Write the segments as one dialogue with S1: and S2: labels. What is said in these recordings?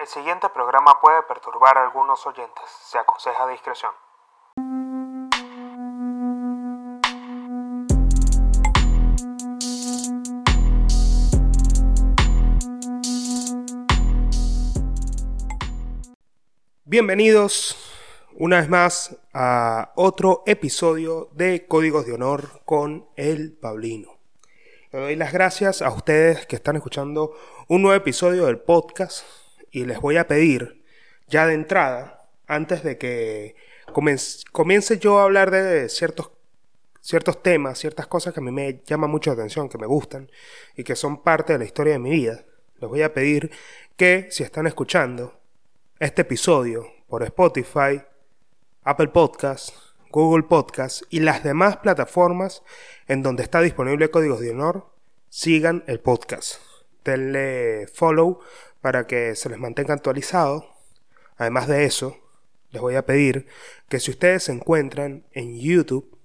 S1: El siguiente programa puede perturbar a algunos oyentes. Se aconseja discreción. Bienvenidos una vez más a otro episodio de Códigos de Honor con el Pablino. Le doy las gracias a ustedes que están escuchando un nuevo episodio del podcast y les voy a pedir ya de entrada, antes de que comience, yo a hablar de ciertos, ciertos temas, ciertas cosas que a mí me llaman mucho la atención, que me gustan y que son parte de la historia de mi vida, les voy a pedir que si están escuchando este episodio por Spotify, Apple Podcasts, Google Podcast y las demás plataformas en donde está disponible Códigos de Honor, sigan el podcast. Denle follow para que se les mantenga actualizado. Además de eso, les voy a pedir que si ustedes se encuentran en YouTube,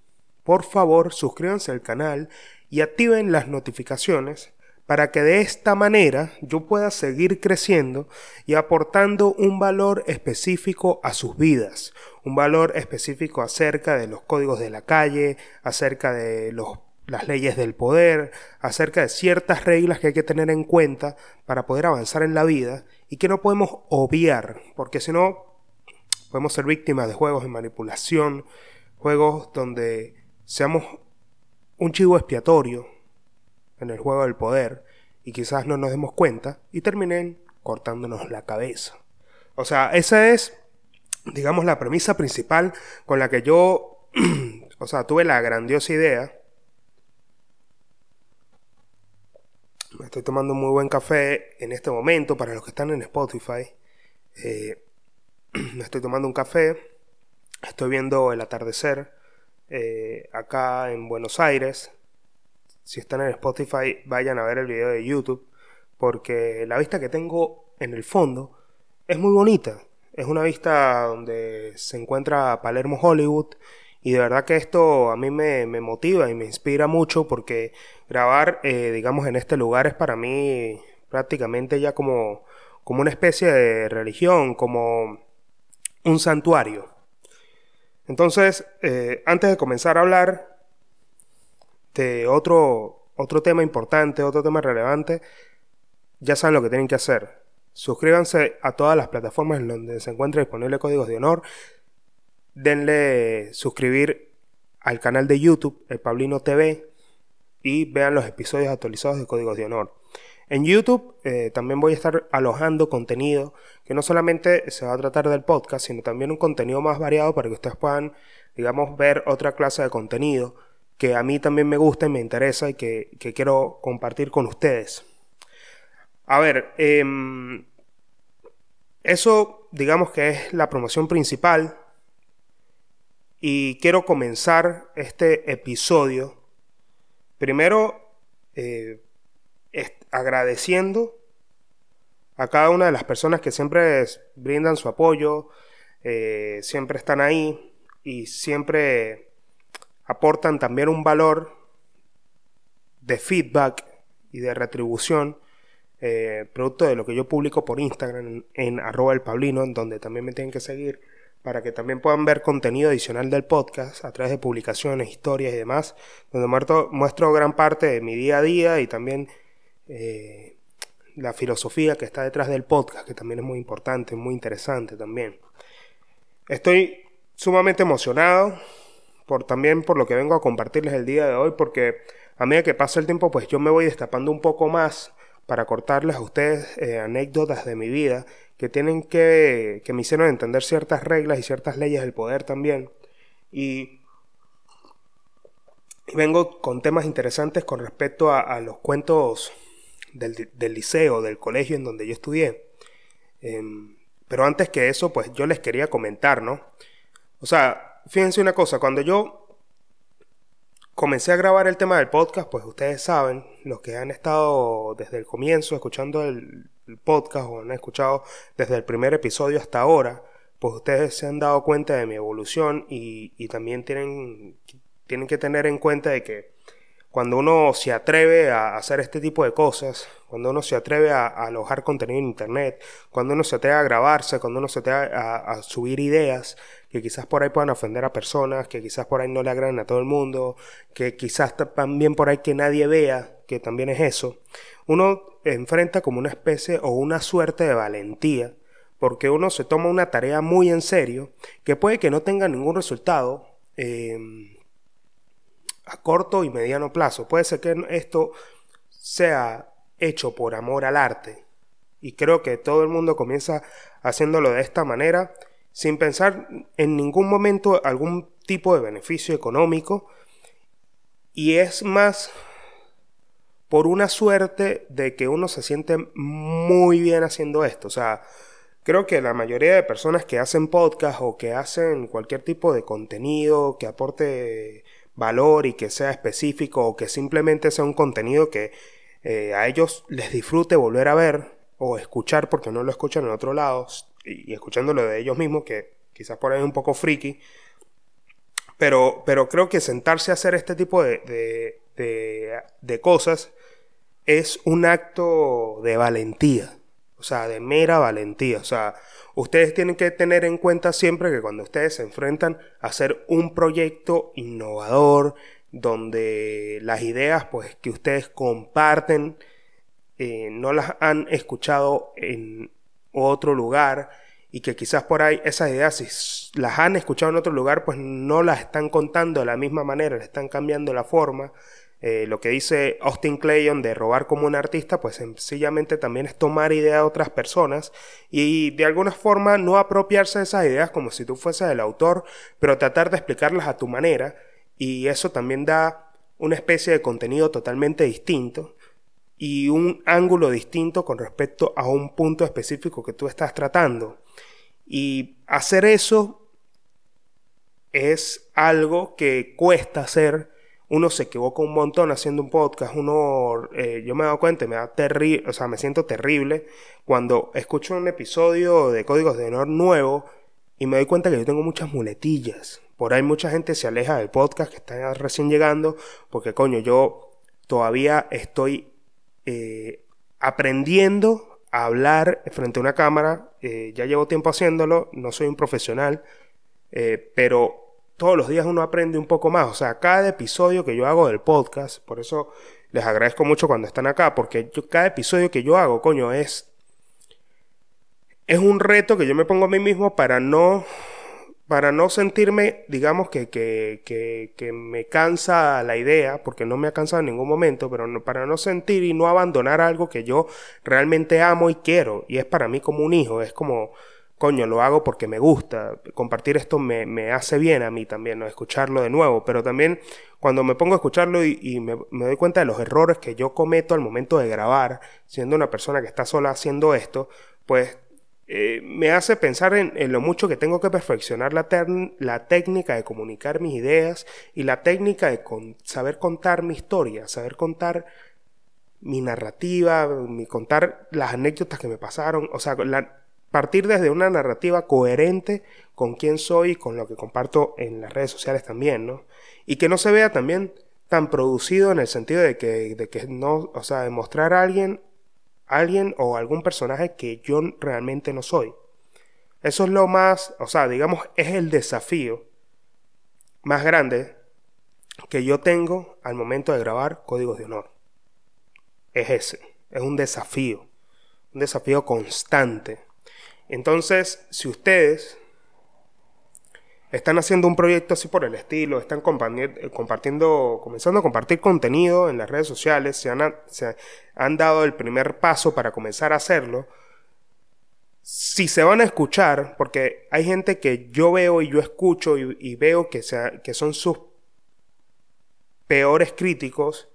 S1: por favor suscríbanse al canal y activen las notificaciones para que de esta manera yo pueda seguir creciendo y aportando un valor específico a sus vidas, un valor específico acerca de los códigos de la calle, acerca de las leyes del poder, acerca de ciertas reglas que hay que tener en cuenta para poder avanzar en la vida y que no podemos obviar, porque si no podemos ser víctimas de juegos de manipulación, juegos donde seamos un chivo expiatorio en el juego del poder y quizás no nos demos cuenta y terminen cortándonos la cabeza. O sea, esa es, digamos, la premisa principal con la que yo, o sea, tuve la grandiosa idea. Me estoy tomando un muy buen café en este momento para los que están en Spotify. Eh, me estoy tomando un café. Estoy viendo el atardecer eh, acá en Buenos Aires si están en Spotify, vayan a ver el video de YouTube, porque la vista que tengo en el fondo es muy bonita. Es una vista donde se encuentra Palermo Hollywood y de verdad que esto a mí me, motiva y me inspira mucho porque grabar, eh, digamos, en este lugar es para mí prácticamente ya como, como una especie de religión, como un santuario. Entonces, eh, antes de comenzar a hablar, este, otro, otro tema importante, otro tema relevante, ya saben lo que tienen que hacer. Suscríbanse a todas las plataformas en donde se encuentra disponible Códigos de Honor. Denle suscribir al canal de YouTube, el Pablino TV, y vean los episodios actualizados de Códigos de Honor. En YouTube eh, también voy a estar alojando contenido que no solamente se va a tratar del podcast, sino también un contenido más variado para que ustedes puedan, digamos, ver otra clase de contenido que a mí también me gusta y me interesa y que, quiero compartir con ustedes. A ver, em, eso digamos que es la promoción principal y quiero comenzar este episodio primero eh, agradeciendo a cada una de las personas que siempre brindan su apoyo, eh, siempre están ahí y siempre aportan también un valor de feedback y de retribución, eh, producto de lo que yo publico por Instagram en, arroba el Pablino, en donde también me tienen que seguir, para que también puedan ver contenido adicional del podcast a través de publicaciones, historias y demás, donde muestro, gran parte de mi día a día y también eh, la filosofía que está detrás del podcast, que también es muy importante, muy interesante también. Estoy sumamente emocionado por también por lo que vengo a compartirles el día de hoy, porque a medida que pasa el tiempo, pues yo me voy destapando un poco más para cortarles a ustedes eh, anécdotas de mi vida que tienen que, que me hicieron entender ciertas reglas y ciertas leyes del poder también. Y, vengo con temas interesantes con respecto a, los cuentos del, del, liceo, del colegio en donde yo estudié. Em, pero antes que eso, pues yo les quería comentar, ¿no? O sea, fíjense una cosa, cuando yo comencé a grabar el tema del podcast, pues ustedes saben, los que han estado desde el comienzo escuchando el, podcast o han escuchado desde el primer episodio hasta ahora, pues ustedes se han dado cuenta de mi evolución y, y también tienen, tienen que tener en cuenta de que cuando uno se atreve a hacer este tipo de cosas, cuando uno se atreve a, alojar contenido en Internet, cuando uno se atreve a grabarse, cuando uno se atreve a, subir ideas que quizás por ahí puedan ofender a personas, que quizás por ahí no le agraden a todo el mundo, que quizás también por ahí que nadie vea, que también es eso, uno enfrenta como una especie o una suerte de valentía, porque uno se toma una tarea muy en serio, que puede que no tenga ningún resultado, eh, a corto y mediano plazo. Puede ser que esto sea hecho por amor al arte. Y creo que todo el mundo comienza haciéndolo de esta manera, sin pensar en ningún momento algún tipo de beneficio económico. Y es más por una suerte de que uno se siente muy bien haciendo esto. O sea, creo que la mayoría de personas que hacen podcast o que hacen cualquier tipo de contenido que aporte valor y que sea específico o que simplemente sea un contenido que eh, a ellos les disfrute volver a ver o escuchar porque no lo escuchan en otro lado y, escuchándolo de ellos mismos que quizás por ahí es un poco friki. Pero, pero creo que sentarse a hacer este tipo de, de, de, cosas es un acto de valentía sea, de mera valentía. O sea, ustedes tienen que tener en cuenta siempre que cuando ustedes se enfrentan a hacer un proyecto innovador, donde las ideas pues, que ustedes comparten eh, no las han escuchado en otro lugar y que quizás por ahí esas ideas si las han escuchado en otro lugar pues no las están contando de la misma manera, le están cambiando la forma eh, lo que dice Austin Clayon de robar como un artista, pues sencillamente también es tomar ideas de otras personas y de alguna forma no apropiarse de esas ideas como si tú fueses el autor, pero tratar de explicarlas a tu manera y eso también da una especie de contenido totalmente distinto y un ángulo distinto con respecto a un punto específico que tú estás tratando. Y hacer eso es algo que cuesta hacer uno se equivoca un montón haciendo un podcast, uno, eh, yo me he dado cuenta, me da terrible, o sea, me siento terrible cuando escucho un episodio de Códigos de Honor nuevo y me doy cuenta que yo tengo muchas muletillas. Por ahí mucha gente se aleja del podcast que está recién llegando porque, coño, yo todavía estoy eh, aprendiendo a hablar frente a una cámara, eh, ya llevo tiempo haciéndolo, no soy un profesional, pero todos los días uno aprende un poco más. O sea, cada episodio que yo hago del podcast, por eso les agradezco mucho cuando están acá, porque cada episodio que yo hago, coño, es. Es un reto que yo me pongo a mí mismo para no. Para no sentirme, digamos, que, que, que, que me cansa la idea, porque no me ha cansado en ningún momento, pero para no sentir y no abandonar algo que yo realmente amo y quiero. Y es para mí como un hijo, es como coño, lo hago porque me gusta, compartir esto me, me hace bien a mí también, ¿no? escucharlo de nuevo, pero también cuando me pongo a escucharlo y, me, doy cuenta de los errores que yo cometo al momento de grabar, siendo una persona que está sola haciendo esto, pues eh, me hace pensar en, en, lo mucho que tengo que perfeccionar la, la técnica de comunicar mis ideas y la técnica de saber contar mi historia, saber contar mi narrativa, mi contar las anécdotas que me pasaron, o sea, la, partir desde una narrativa coherente con quién soy y con lo que comparto en las redes sociales también, ¿no? Y que no se vea también tan producido en el sentido de que, de que no, o sea, demostrar a alguien, alguien o algún personaje que yo realmente no soy. Eso es lo más, o sea, digamos, es el desafío más grande que yo tengo al momento de grabar códigos de honor. Es ese, es un desafío, un desafío constante entonces, si ustedes están haciendo un proyecto así por el estilo, están compartiendo, comenzando a compartir contenido en las redes sociales, se han, dado el primer paso para comenzar a hacerlo, si se van a escuchar, porque hay gente que yo veo y yo escucho y, veo que, que son sus peores críticos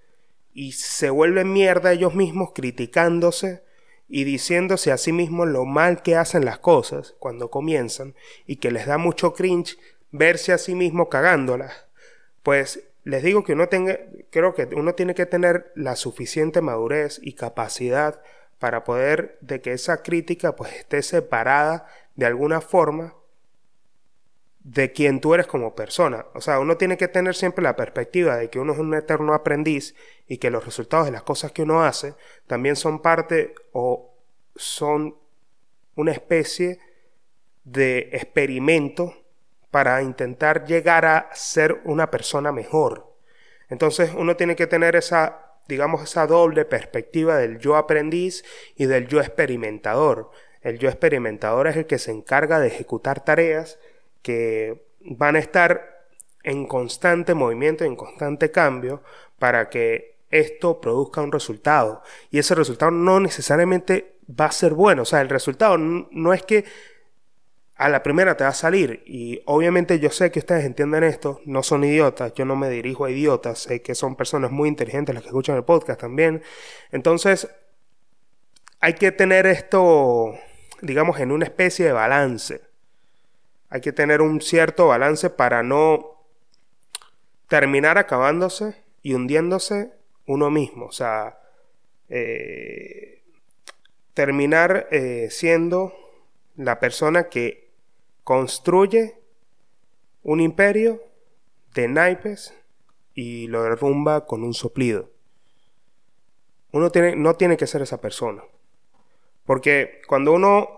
S1: y se vuelven mierda ellos mismos criticándose y diciéndose a sí mismos lo mal que hacen las cosas cuando comienzan y que les da mucho cringe verse a sí mismo cagándolas, pues les digo que uno tenga, creo que uno tiene que tener la suficiente madurez y capacidad para poder de que esa crítica pues esté separada de alguna forma de quien tú eres como persona. O sea, uno tiene que tener siempre la perspectiva de que uno es un eterno aprendiz y que los resultados de las cosas que uno hace también son parte o son una especie de experimento para intentar llegar a ser una persona mejor. Entonces uno tiene que tener esa, digamos, esa doble perspectiva del yo aprendiz y del yo experimentador. El yo experimentador es el que se encarga de ejecutar tareas que van a estar en constante movimiento, en constante cambio, para que esto produzca un resultado. Y ese resultado no necesariamente va a ser bueno. O sea, el resultado no es que a la primera te va a salir. Y obviamente yo sé que ustedes entienden esto, no son idiotas, yo no me dirijo a idiotas, sé que son personas muy inteligentes las que escuchan el podcast también. Entonces, hay que tener esto, digamos, en una especie de balance. Hay que tener un cierto balance para no terminar acabándose y hundiéndose uno mismo. O sea, eh, terminar eh, siendo la persona que construye un imperio de naipes y lo derrumba con un soplido. Uno tiene, no tiene que ser esa persona. Porque cuando uno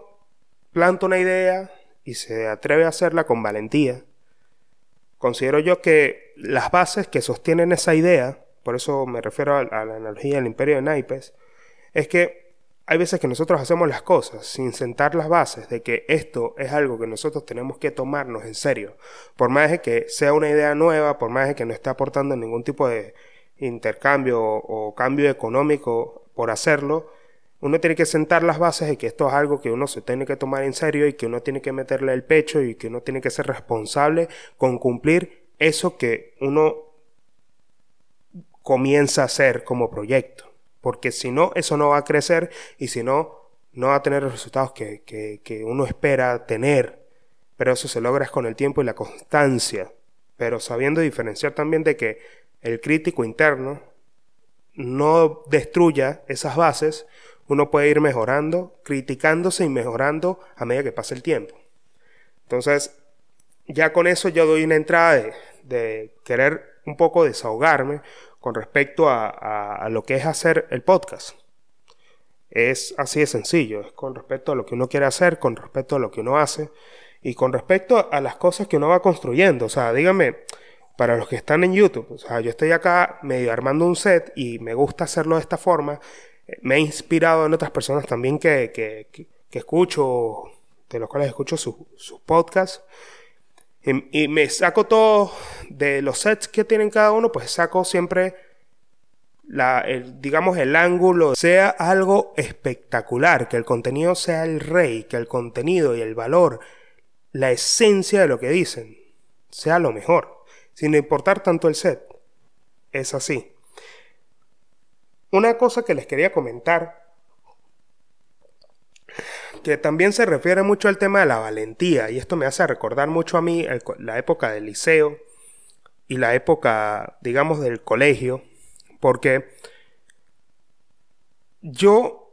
S1: planta una idea, y se atreve a hacerla con valentía, considero yo que las bases que sostienen esa idea, por eso me refiero a, la analogía del imperio de naipes, es que hay veces que nosotros hacemos las cosas sin sentar las bases de que esto es algo que nosotros tenemos que tomarnos en serio. Por más de que sea una idea nueva, por más de que no esté aportando ningún tipo de intercambio o cambio económico por hacerlo, uno tiene que sentar las bases de que esto es algo que uno se tiene que tomar en serio y que uno tiene que meterle el pecho y que uno tiene que ser responsable con cumplir eso que uno comienza a hacer como proyecto. Porque si no, eso no va a crecer y si no, no va a tener los resultados que, que uno espera tener. Pero eso se logra con el tiempo y la constancia. Pero sabiendo diferenciar también de que el crítico interno no destruya esas bases, uno puede ir mejorando, criticándose y mejorando a medida que pasa el tiempo. Entonces, ya con eso yo doy una entrada de, querer un poco desahogarme con respecto a, lo que es hacer el podcast. Es así de sencillo, es con respecto a lo que uno quiere hacer, con respecto a lo que uno hace y con respecto a las cosas que uno va construyendo. O sea, dígame, para los que están en YouTube, o sea, yo estoy acá medio armando un set y me gusta hacerlo de esta forma me ha inspirado en otras personas también que, que, escucho, de los cuales escucho sus su podcasts. Y, me saco todo de los sets que tienen cada uno, pues saco siempre la, digamos, el ángulo, sea algo espectacular, que el contenido sea el rey, que el contenido y el valor, la esencia de lo que dicen, sea lo mejor, sin importar tanto el set. Es así. Una cosa que les quería comentar, que también se refiere mucho al tema de la valentía, y esto me hace recordar mucho a mí la época del liceo y la época, digamos, del colegio, porque yo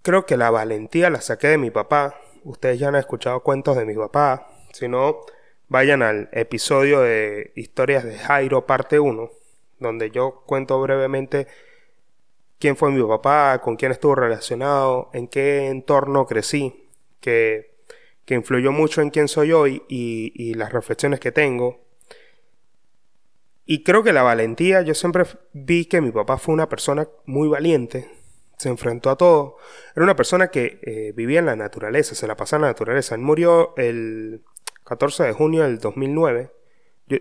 S1: creo que la valentía la saqué de mi papá. Ustedes ya han escuchado cuentos de mi papá, si no, vayan al episodio de Historias de Jairo, parte 1, donde yo cuento brevemente quién fue mi papá, con quién estuvo relacionado, en qué entorno crecí, que, que influyó mucho en quién soy hoy y, y las reflexiones que tengo. Y creo que la valentía, yo siempre vi que mi papá fue una persona muy valiente, se enfrentó a todo. Era una persona que eh, vivía en la naturaleza, se la pasaba en la naturaleza. Él murió el 14 de junio del 2009,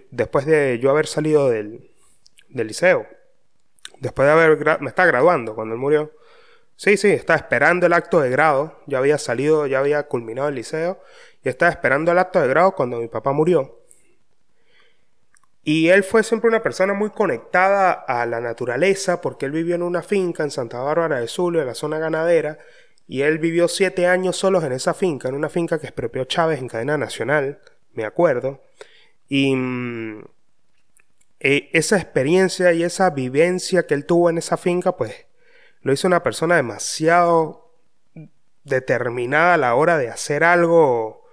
S1: después de yo haber salido del, del liceo después de haber, me está graduando cuando él murió. Sí, sí, estaba esperando el acto de grado, ya había salido, ya había culminado el liceo, y estaba esperando el acto de grado cuando mi papá murió. Y él fue siempre una persona muy conectada a la naturaleza, porque él vivió en una finca en Santa Bárbara de Zulia, en la zona ganadera, y él vivió siete años solos en esa finca, en una finca que expropió Chávez en cadena nacional, me acuerdo. Y mm, e, esa experiencia y esa vivencia que él tuvo en esa finca, pues lo hizo una persona demasiado determinada a la hora de hacer algo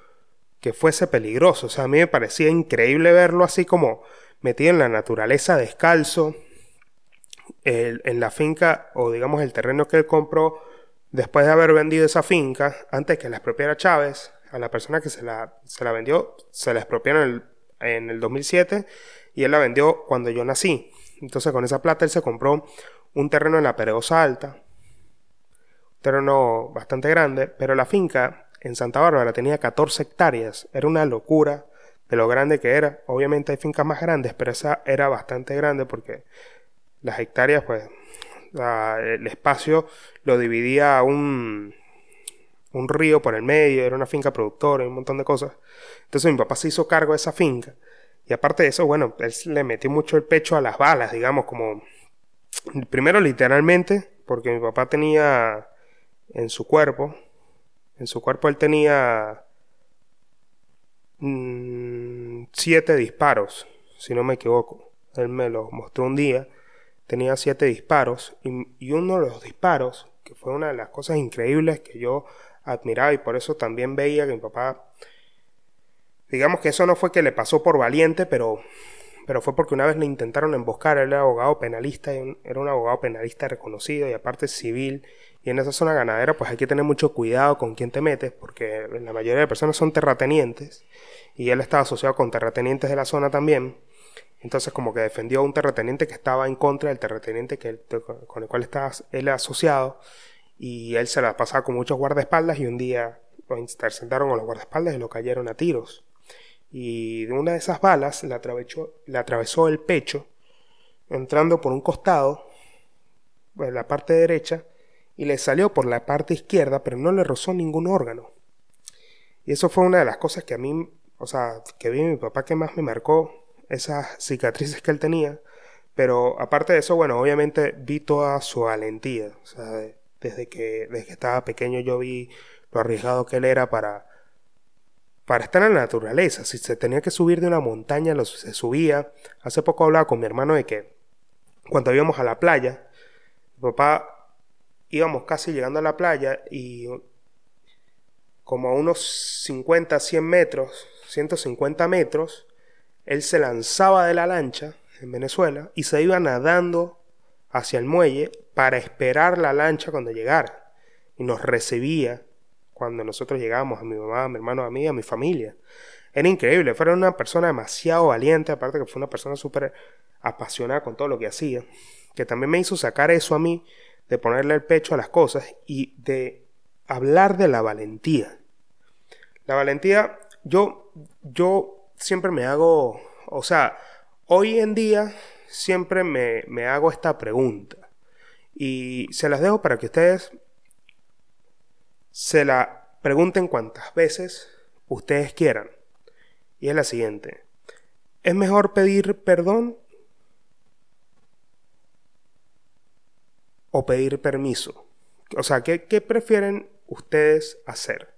S1: que fuese peligroso. O sea, a mí me parecía increíble verlo así como metido en la naturaleza descalzo, en la finca o digamos el terreno que él compró después de haber vendido esa finca, antes que la expropiara Chávez, a la persona que se la, se la vendió, se la expropiaron en el, en el 2007 y él la vendió cuando yo nací. Entonces con esa plata él se compró un terreno en la Peregosa Alta, un terreno bastante grande, pero la finca en Santa Bárbara tenía 14 hectáreas, era una locura de lo grande que era. Obviamente hay fincas más grandes, pero esa era bastante grande porque las hectáreas, pues, el espacio lo dividía un, un río por el medio, era una finca productora y un montón de cosas. Entonces mi papá se hizo cargo de esa finca. Y aparte de eso, bueno, él le metió mucho el pecho a las balas, digamos, como... Primero literalmente, porque mi papá tenía en su cuerpo, en su cuerpo él tenía mm, siete disparos, si no me equivoco. Él me lo mostró un día tenía siete disparos y, uno de los disparos, que fue una de las cosas increíbles que yo admiraba y por eso también veía que mi papá, digamos que eso no fue que le pasó por valiente, pero, pero fue porque una vez le intentaron emboscar, él era abogado penalista, era un abogado penalista reconocido y aparte civil, y en esa zona ganadera pues hay que tener mucho cuidado con quién te metes, porque la mayoría de personas son terratenientes, y él estaba asociado con terratenientes de la zona también, entonces como que defendió a un terrateniente que estaba en contra del terrateniente que con el cual estaba él asociado y él se la pasaba con muchos guardaespaldas y un día lo interceptaron con los guardaespaldas y lo cayeron a tiros. Y una de esas balas le atravesó, le atravesó el pecho, entrando por un costado, en la parte derecha, y le salió por la parte izquierda, pero no le rozó ningún órgano. Y eso fue una de las cosas que a mí, o sea, que vi mi papá que más me marcó esas cicatrices que él tenía. Pero aparte de eso, bueno, obviamente vi toda su valentía. O sea, desde que, desde que estaba pequeño yo vi lo arriesgado que él era para, para estar en la naturaleza. Si se tenía que subir de una montaña, lo, se subía. Hace poco hablaba con mi hermano de que cuando íbamos a la playa, mi papá íbamos casi llegando a la playa y como a unos 50, 100 metros, 150 metros, él se lanzaba de la lancha en Venezuela y se iba nadando hacia el muelle para esperar la lancha cuando llegara. Y nos recibía cuando nosotros llegábamos, a mi mamá, a mi hermano, a mí, a mi familia. Era increíble, fue una persona demasiado valiente, aparte que fue una persona súper apasionada con todo lo que hacía, que también me hizo sacar eso a mí, de ponerle el pecho a las cosas y de hablar de la valentía. La valentía, yo, yo siempre me hago, o sea, hoy en día siempre me, me hago esta pregunta y se las dejo para que ustedes se la pregunten cuantas veces ustedes quieran. Y es la siguiente. ¿Es mejor pedir perdón o pedir permiso? O sea, ¿qué, prefieren ustedes hacer?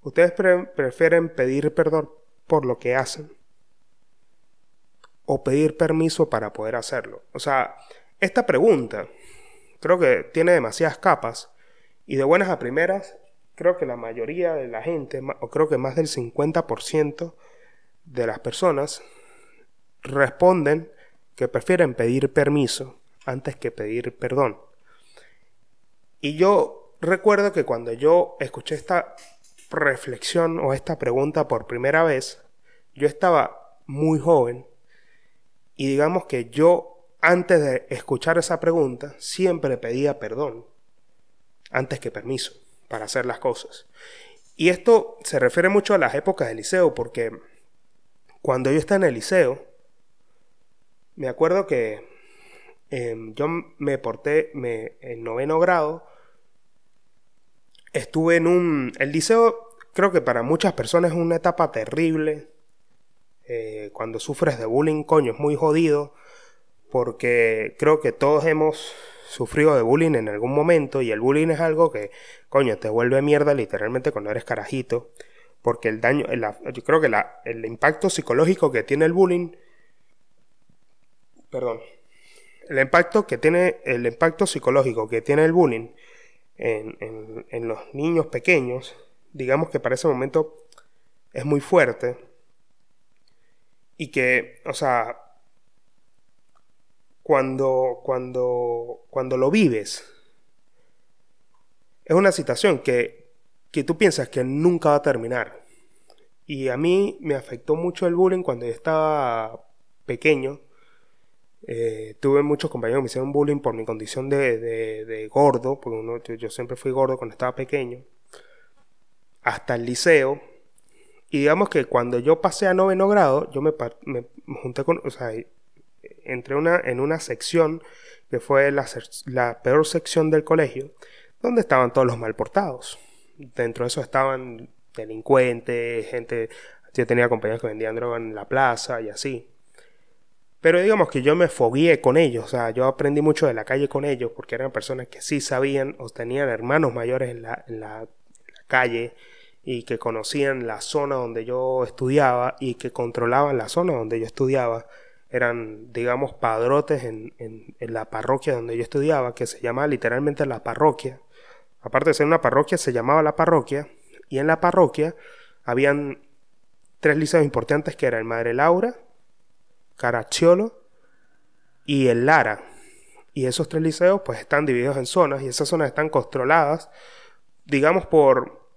S1: ¿Ustedes prefieren pedir perdón por lo que hacen o pedir permiso para poder hacerlo. O sea, esta pregunta creo que tiene demasiadas capas y de buenas a primeras creo que la mayoría de la gente, o creo que más del 50% de las personas responden que prefieren pedir permiso antes que pedir perdón. Y yo recuerdo que cuando yo escuché esta reflexión o esta pregunta por primera vez, yo estaba muy joven y digamos que yo antes de escuchar esa pregunta siempre pedía perdón antes que permiso para hacer las cosas. Y esto se refiere mucho a las épocas del liceo porque cuando yo estaba en el liceo, me acuerdo que em, yo me porté me, en noveno grado, estuve en un... El liceo creo que para muchas personas es una etapa terrible. Eh, cuando sufres de bullying, coño, es muy jodido. Porque creo que todos hemos sufrido de bullying en algún momento. Y el bullying es algo que, coño, te vuelve mierda literalmente cuando eres carajito. Porque el daño, yo creo que el impacto psicológico que tiene el bullying. Perdón. El impacto que tiene, el impacto psicológico que tiene el bullying en los niños pequeños digamos que para ese momento es muy fuerte y que, o sea, cuando, cuando, cuando lo vives, es una situación que, que tú piensas que nunca va a terminar. Y a mí me afectó mucho el bullying cuando yo estaba pequeño. Eh, tuve muchos compañeros que me hicieron bullying por mi condición de, de, gordo, porque yo siempre fui gordo cuando estaba pequeño, hasta el liceo. Y digamos que cuando yo pasé a noveno grado, yo me, me junté con, o sea, entré una, en una sección que fue la, la peor sección del colegio, donde estaban todos los malportados. Dentro de eso estaban delincuentes, gente, yo tenía compañeros que vendían droga en la plaza y así. Pero digamos que yo me fogué con ellos, o sea, yo aprendí mucho de la calle con ellos porque eran personas que sí sabían o tenían hermanos mayores en la, en la, calle y que conocían la zona donde yo estudiaba y que controlaban la zona donde yo estudiaba. Eran, digamos, padrotes en, en, en la parroquia donde yo estudiaba, que se llamaba literalmente la parroquia. Aparte de ser una parroquia, se llamaba la parroquia. Y en la parroquia habían tres liceos importantes que eran el Madre Laura, Caracciolo y el Lara. Y esos tres liceos pues están divididos en zonas y esas zonas están controladas, digamos, por,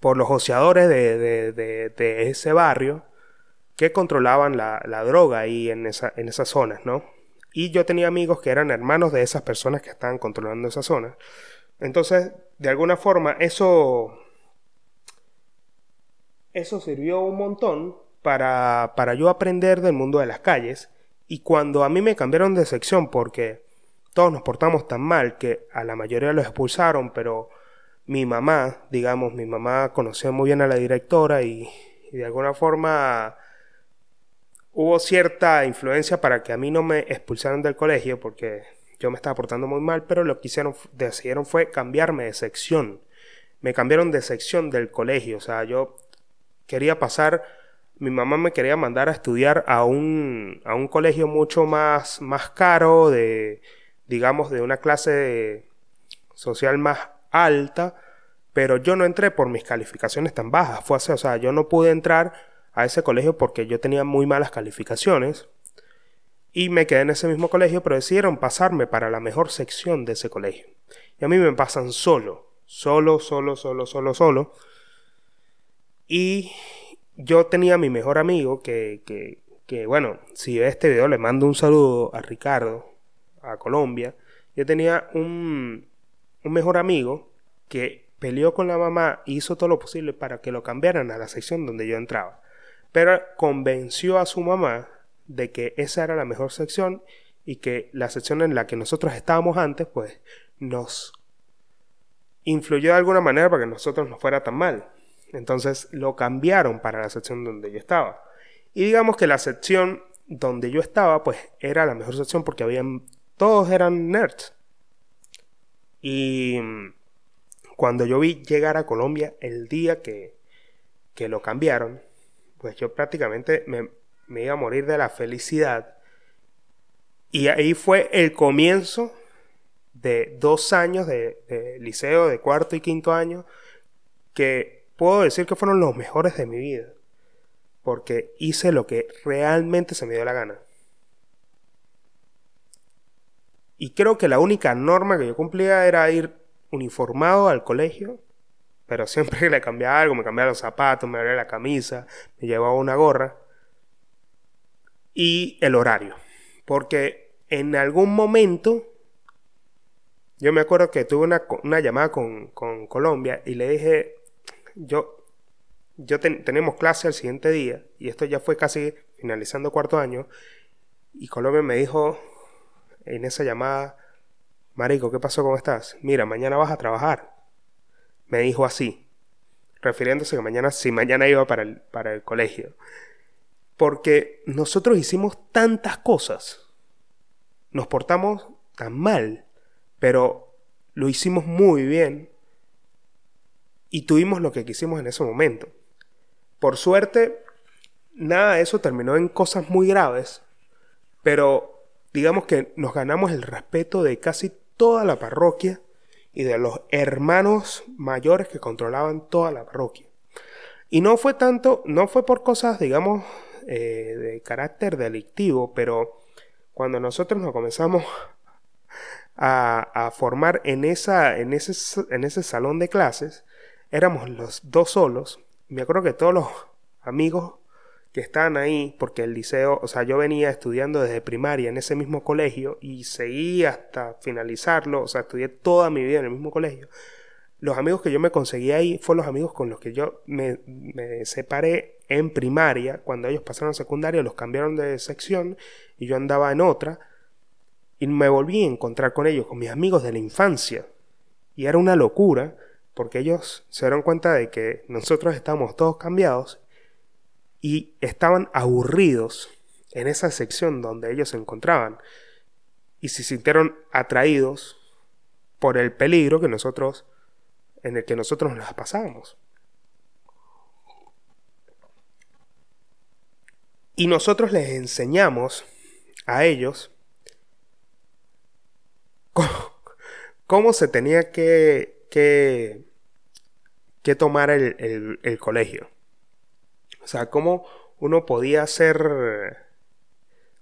S1: por los ociadores de, de, ese barrio que controlaban la, droga ahí en, esa, en esas zonas, ¿no? Y yo tenía amigos que eran hermanos de esas personas que estaban controlando esa zona. Entonces, de alguna forma, eso, eso sirvió un montón para, para yo aprender del mundo de las calles. Y cuando a mí me cambiaron de sección porque todos nos portamos tan mal que a la mayoría los expulsaron, pero mi mamá, digamos, mi mamá conocía muy bien a la directora y, de alguna forma hubo cierta influencia para que a mí no me expulsaran del colegio porque yo me estaba portando muy mal, pero lo que hicieron, decidieron fue cambiarme de sección. Me cambiaron de sección del colegio, o sea, yo quería pasar mi mamá me quería mandar a estudiar a un, a un colegio mucho más, más caro, de, digamos, de una clase social más alta, pero yo no entré por mis calificaciones tan bajas. Fue así, o sea, yo no pude entrar a ese colegio porque yo tenía muy malas calificaciones y me quedé en ese mismo colegio, pero decidieron pasarme para la mejor sección de ese colegio. Y a mí me pasan solo, solo, solo, solo, solo, solo. Y yo tenía mi mejor amigo que, que, que, bueno, si ve este video le mando un saludo a Ricardo, a Colombia. Yo tenía un, un mejor amigo que peleó con la mamá hizo todo lo posible para que lo cambiaran a la sección donde yo entraba. Pero convenció a su mamá de que esa era la mejor sección y que la sección en la que nosotros estábamos antes, pues nos influyó de alguna manera para que nosotros nos fuera tan mal. Entonces lo cambiaron para la sección donde yo estaba. Y digamos que la sección donde yo estaba, pues era la mejor sección porque habían, todos eran nerds. Y cuando yo vi llegar a Colombia el día que, que lo cambiaron, pues yo prácticamente me, iba a morir de la felicidad. Y ahí fue el comienzo de dos años de, de liceo, de cuarto y quinto año, que puedo decir que fueron los mejores de mi vida. Porque hice lo que realmente se me dio la gana. Y creo que la única norma que yo cumplía era ir uniformado al colegio. Pero siempre le cambiaba algo, me cambiaba los zapatos, me abría la camisa, me llevaba una gorra. Y el horario. Porque en algún momento yo me acuerdo que tuve una, llamada con, con, Colombia y le dije, yo, yo tenemos clase el siguiente día, y esto ya fue casi finalizando cuarto año, y Colombia me dijo en esa llamada, Marico, ¿qué pasó? ¿Cómo estás? Mira, mañana vas a trabajar. Me dijo así, refiriéndose que mañana, si mañana iba para el, para el colegio. Porque nosotros hicimos tantas cosas, nos portamos tan mal, pero lo hicimos muy bien y tuvimos lo que quisimos en ese momento. Por suerte, nada de eso terminó en cosas muy graves, pero digamos que nos ganamos el respeto de casi toda la parroquia y de los hermanos mayores que controlaban toda la parroquia. Y no fue tanto, no fue por cosas, digamos, eh, de carácter delictivo, pero cuando nosotros nos comenzamos a, formar en, esa, en, ese, en ese salón de clases, éramos los dos solos. Me acuerdo que todos los amigos que estaban ahí, porque el liceo, o sea, yo venía estudiando desde primaria en ese mismo colegio y seguí hasta finalizarlo, o sea, estudié toda mi vida en el mismo colegio. Los amigos que yo me conseguí ahí fueron los amigos con los que yo me, me separé en primaria, cuando ellos pasaron a secundaria, los cambiaron de sección y yo andaba en otra y me volví a encontrar con ellos, con mis amigos de la infancia. Y era una locura, porque ellos se dieron cuenta de que nosotros estábamos todos cambiados y estaban aburridos en esa sección donde ellos se encontraban y se sintieron atraídos por el peligro que nosotros en el que nosotros nos las pasábamos. Y nosotros les enseñamos a ellos cómo, se tenía que, que, que tomar el, el colegio. O sea, cómo uno podía hacer...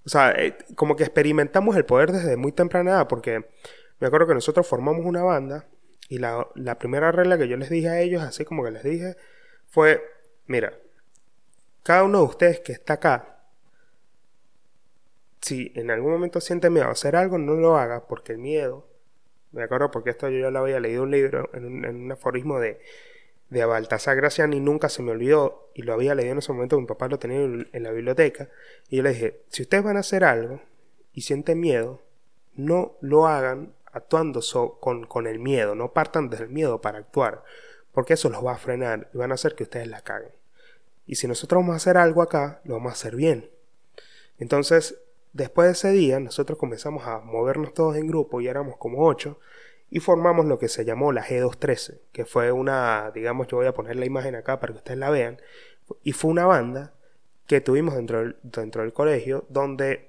S1: O sea, eh, como que experimentamos el poder desde muy temprana edad, porque me acuerdo que nosotros formamos una banda y la, la primera regla que yo les dije a ellos, así como que les dije, fue, mira, cada uno de ustedes que está acá, si en algún momento siente miedo a hacer algo, no lo haga, porque el miedo, me acuerdo porque esto yo ya lo había leído un libro, en un, en un aforismo de de Baltasar Graciani nunca se me olvidó y lo había leído en ese momento, mi papá lo tenía en la biblioteca y yo le dije, si ustedes van a hacer algo y sienten miedo, no lo hagan actuando con, con, el miedo, no partan del miedo para actuar, porque eso los va a frenar y van a hacer que ustedes la caguen. Y si nosotros vamos a hacer algo acá, lo vamos a hacer bien. Entonces, después de ese día, nosotros comenzamos a movernos todos en grupo y éramos como ocho y formamos lo que se llamó la G213, que fue una, digamos, yo voy a poner la imagen acá para que ustedes la vean, y fue una banda que tuvimos dentro del, dentro del colegio, donde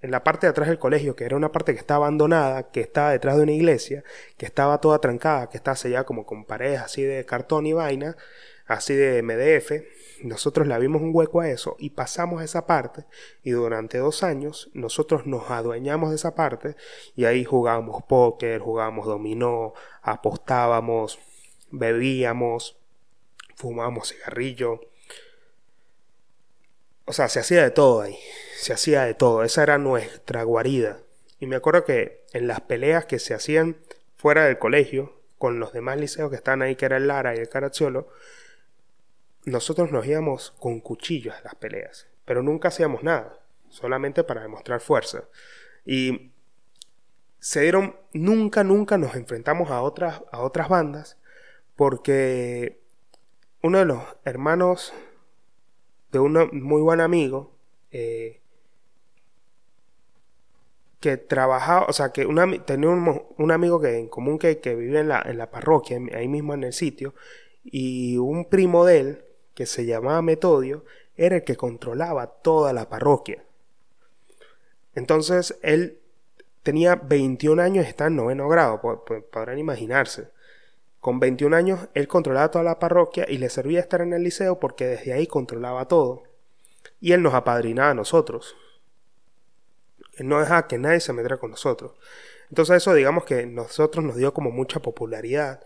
S1: en la parte de atrás del colegio, que era una parte que estaba abandonada, que estaba detrás de una iglesia, que estaba toda trancada, que estaba sellada como con paredes así de cartón y vaina, así de MDF, nosotros le vimos un hueco a eso y pasamos esa parte y durante dos años nosotros nos adueñamos de esa parte y ahí jugábamos póker, jugábamos dominó, apostábamos, bebíamos, fumábamos cigarrillo. O sea, se hacía de todo ahí, se hacía de todo, esa era nuestra guarida. Y me acuerdo que en las peleas que se hacían fuera del colegio, con los demás liceos que están ahí, que era el Lara y el Caracciolo, nosotros nos íbamos con cuchillos a las peleas, pero nunca hacíamos nada, solamente para demostrar fuerza. Y se dieron, nunca, nunca nos enfrentamos a otras, a otras bandas, porque uno de los hermanos de un muy buen amigo, eh, que trabajaba, o sea, que tenía un, amigo que en común que, que vivía en la, en la parroquia, ahí mismo en el sitio, y un primo de él que se llamaba Metodio, era el que controlaba toda la parroquia. Entonces él tenía 21 años está en noveno grado, podrán imaginarse. Con 21 años él controlaba toda la parroquia y le servía estar en el liceo porque desde ahí controlaba todo. Y él nos apadrinaba a nosotros. Él no dejaba que nadie se metiera con nosotros. Entonces eso digamos que nosotros nos dio como mucha popularidad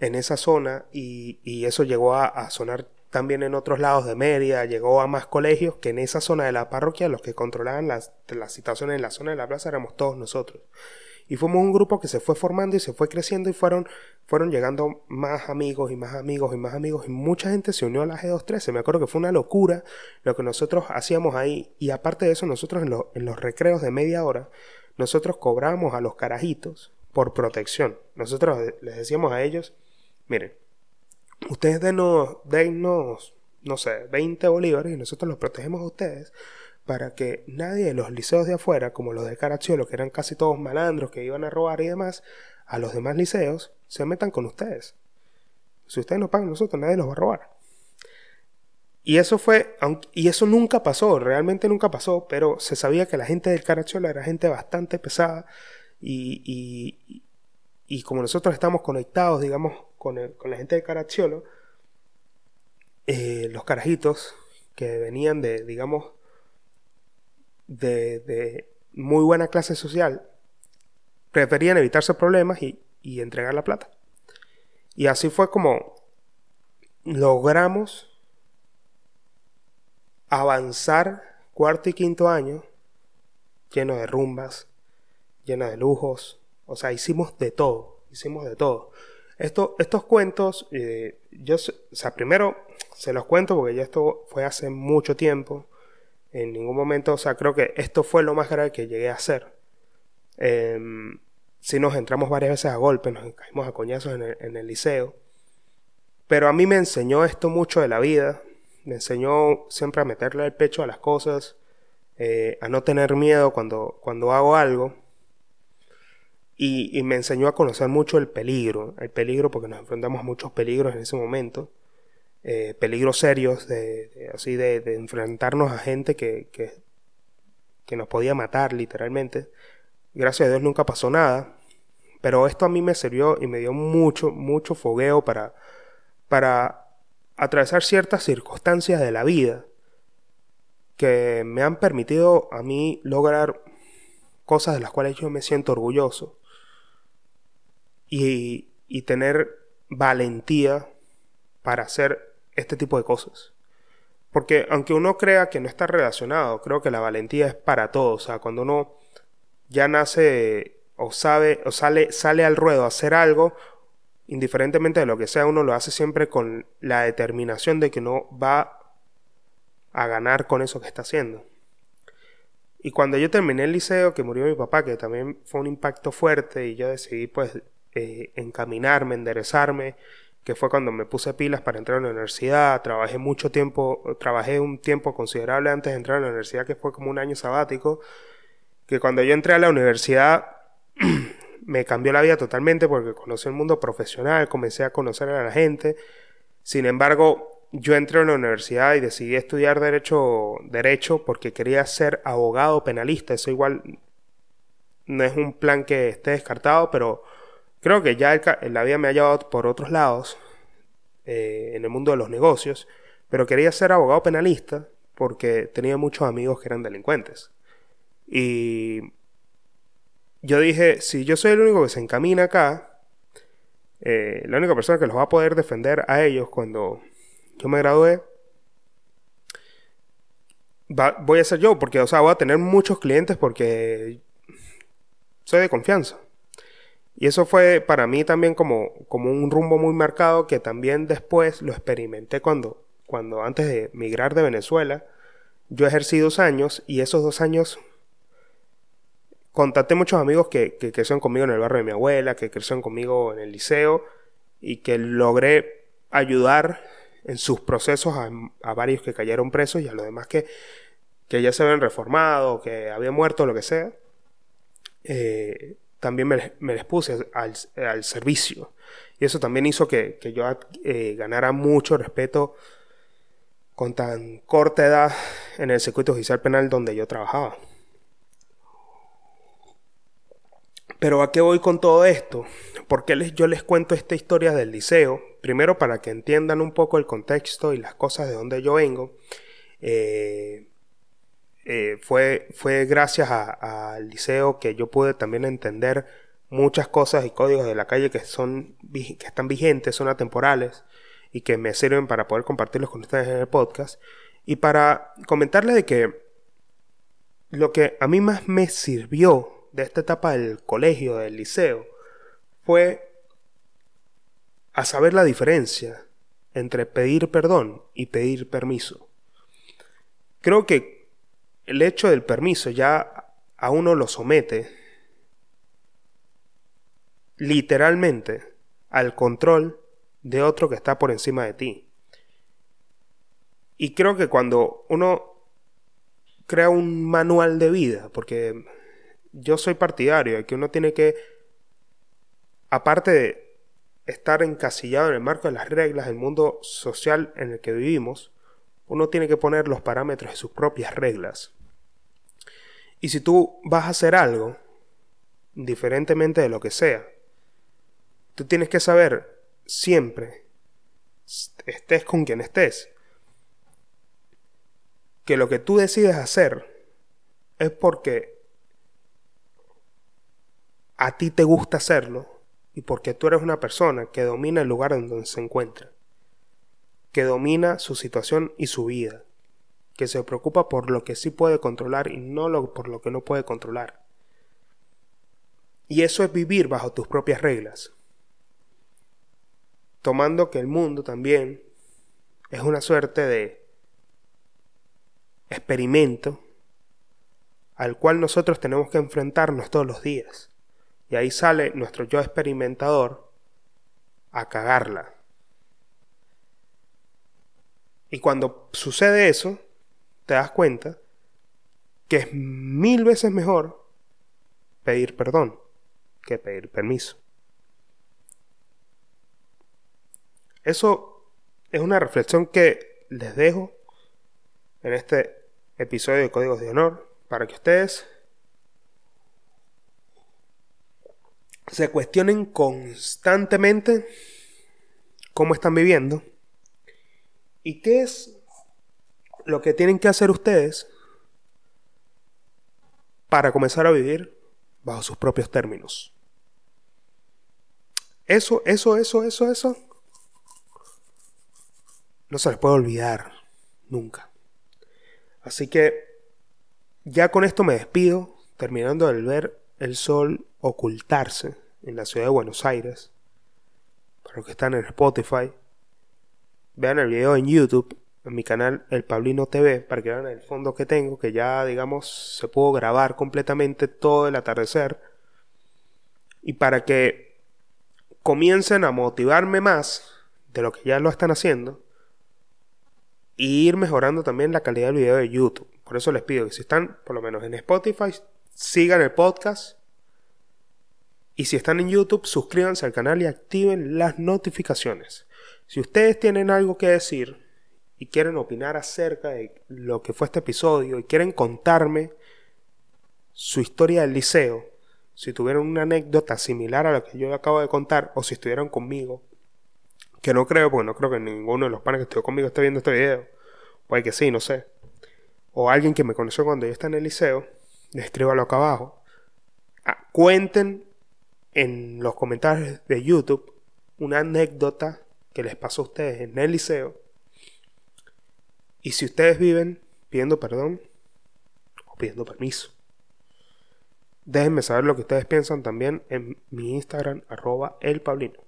S1: en esa zona y, eso llegó a sonar también en otros lados de Mérida, llegó a más colegios que en esa zona de la parroquia los que controlaban las, las situaciones en la zona de la plaza éramos todos nosotros. Y fuimos un grupo que se fue formando y se fue creciendo y fueron, fueron llegando más amigos y más amigos y más amigos y mucha gente se unió a la G213. Me acuerdo que fue una locura lo que nosotros hacíamos ahí y aparte de eso nosotros en, en los recreos de media hora nosotros cobramos a los carajitos por protección. Nosotros les decíamos a ellos, miren, ustedes denos, denos, no sé, 20 bolívares y nosotros los protegemos a ustedes para que nadie de los liceos de afuera, como los de Caracciolo, que eran casi todos malandros que iban a robar y demás, a los demás liceos, se metan con ustedes. Si ustedes no pagan nosotros, nadie los va a robar. Y eso fue, y eso nunca pasó, realmente nunca pasó, pero se sabía que la gente del Caracciolo era gente bastante pesada y, y, y como nosotros estamos conectados, digamos, con, la gente de Caracciolo, eh, los carajitos que venían de, digamos, de, de muy buena clase social, preferían evitarse problemas y, y entregar la plata. Y así fue como logramos avanzar cuarto y quinto año lleno de rumbas, lleno de lujos, o sea, hicimos de todo, hicimos de todo. Esto, estos cuentos, eh, yo, o sea, primero se los cuento porque ya esto fue hace mucho tiempo. En ningún momento, o sea, creo que esto fue lo más grave que llegué a hacer. Eh, sí nos entramos varias veces a golpes, nos caímos a coñazos en el, en el liceo. Pero a mí me enseñó esto mucho de la vida. Me enseñó siempre a meterle el pecho a las cosas, eh, a no tener miedo cuando, cuando hago algo. Y, me enseñó a conocer mucho el peligro, el peligro porque nos enfrentamos a muchos peligros en ese momento, eh, peligros serios, de, así de, de, enfrentarnos a gente que, que, que nos podía matar literalmente. Gracias a Dios nunca pasó nada, pero esto a mí me sirvió y me dio mucho, mucho fogueo para, para atravesar ciertas circunstancias de la vida que me han permitido a mí lograr cosas de las cuales yo me siento orgulloso y, y tener valentía para hacer este tipo de cosas. Porque aunque uno crea que no está relacionado, creo que la valentía es para todos. O sea, cuando uno ya nace o sabe o sale, sale al ruedo a hacer algo, indiferentemente de lo que sea, uno lo hace siempre con la determinación de que no va a ganar con eso que está haciendo. Y cuando yo terminé el liceo, que murió mi papá, que también fue un impacto fuerte, y yo decidí pues eh, encaminarme, enderezarme, que fue cuando me puse pilas para entrar a la universidad, trabajé mucho tiempo, trabajé un tiempo considerable antes de entrar a la universidad, que fue como un año sabático, que cuando yo entré a la universidad me cambió la vida totalmente porque conocí el mundo profesional, comencé a conocer a la gente. Sin embargo, yo entré a la universidad y decidí estudiar derecho, derecho porque quería ser abogado penalista. Eso igual no es un plan que esté descartado, pero creo que ya el, la vida me ha llevado por otros lados eh, en el mundo de los negocios. Pero quería ser abogado penalista porque tenía muchos amigos que eran delincuentes. Y yo dije, si yo soy el único que se encamina acá, eh, la única persona que los va a poder defender a ellos cuando yo me gradué, va, voy a ser yo, porque, o sea, voy a tener muchos clientes porque soy de confianza. Y eso fue para mí también como, como un rumbo muy marcado que también después lo experimenté cuando, cuando antes de migrar de Venezuela, yo ejercí dos años y esos dos años contacté muchos amigos que, que crecieron conmigo en el barrio de mi abuela, que crecieron conmigo en el liceo y que logré ayudar en sus procesos a, varios que cayeron presos y a los demás que, que ya se habían reformado, que habían muerto, lo que sea. Eh, también me, les puse al, al, servicio. Y eso también hizo que, que yo eh, ganara mucho respeto con tan corta edad en el circuito judicial penal donde yo trabajaba. Pero ¿a qué voy con todo esto? ¿Por qué les, yo les cuento esta historia del liceo? Primero para que entiendan un poco el contexto y las cosas de donde yo vengo. Eh, eh, fue, fue gracias al liceo que yo pude también entender muchas cosas y códigos de la calle que, son, que están vigentes, son atemporales y que me sirven para poder compartirlos con ustedes en el podcast. Y para comentarles de que lo que a mí más me sirvió de esta etapa del colegio, del liceo, fue a saber la diferencia entre pedir perdón y pedir permiso. Creo que el hecho del permiso ya a uno lo somete literalmente al control de otro que está por encima de ti. Y creo que cuando uno crea un manual de vida, porque yo soy partidario de que uno tiene que, aparte de estar encasillado en el marco de las reglas del mundo social en el que vivimos, uno tiene que poner los parámetros de sus propias reglas. Y si tú vas a hacer algo, indiferentemente de lo que sea, tú tienes que saber siempre, estés con quien estés, que lo que tú decides hacer es porque a ti te gusta hacerlo y porque tú eres una persona que domina el lugar en donde se encuentra, que domina su situación y su vida, que se preocupa por lo que sí puede controlar y no por lo que no puede controlar. Y eso es vivir bajo tus propias reglas, tomando que el mundo también es una suerte de experimento al cual nosotros tenemos que enfrentarnos todos los días. Y ahí sale nuestro yo experimentador a cagarla. Y cuando sucede eso, te das cuenta que es mil veces mejor pedir perdón que pedir permiso. Eso es una reflexión que les dejo en este episodio de Códigos de Honor para que ustedes se cuestionen constantemente cómo están viviendo y qué es lo que tienen que hacer ustedes para comenzar a vivir bajo sus propios términos. Eso, eso, eso, eso, eso no se les puede olvidar nunca. Así que ya con esto me despido, terminando de ver el sol ocultarse en la ciudad de Buenos Aires. Para los que están en Spotify, vean el video en YouTube, en mi canal El Pablino TV, para que vean el fondo que tengo, que ya, digamos, se pudo grabar completamente todo el atardecer. Y para que comiencen a motivarme más de lo que ya lo están haciendo, y ir mejorando también la calidad del video de YouTube. Por eso les pido que si están por lo menos en Spotify, sigan el podcast. Y si están en YouTube, suscríbanse al canal y activen las notificaciones. Si ustedes tienen algo que decir y quieren opinar acerca de lo que fue este episodio y quieren contarme su historia del liceo, si tuvieron una anécdota similar a la que yo acabo de contar o si estuvieron conmigo, que no creo, porque no creo que ninguno de los panes que estuvo conmigo esté viendo este video. Puede que sí, no sé. O alguien que me conoció cuando yo estaba en el liceo, escríbalo acá abajo. Ah, cuenten en los comentarios de YouTube una anécdota que les pasó a ustedes en el liceo. Y si ustedes viven pidiendo perdón o pidiendo permiso. Déjenme saber lo que ustedes piensan también en mi Instagram, arroba el Pablino.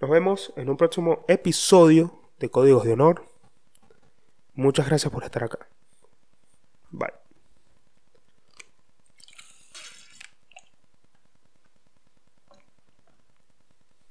S1: Nos vemos en un próximo episodio de Códigos de Honor. Muchas gracias por estar acá. Bye.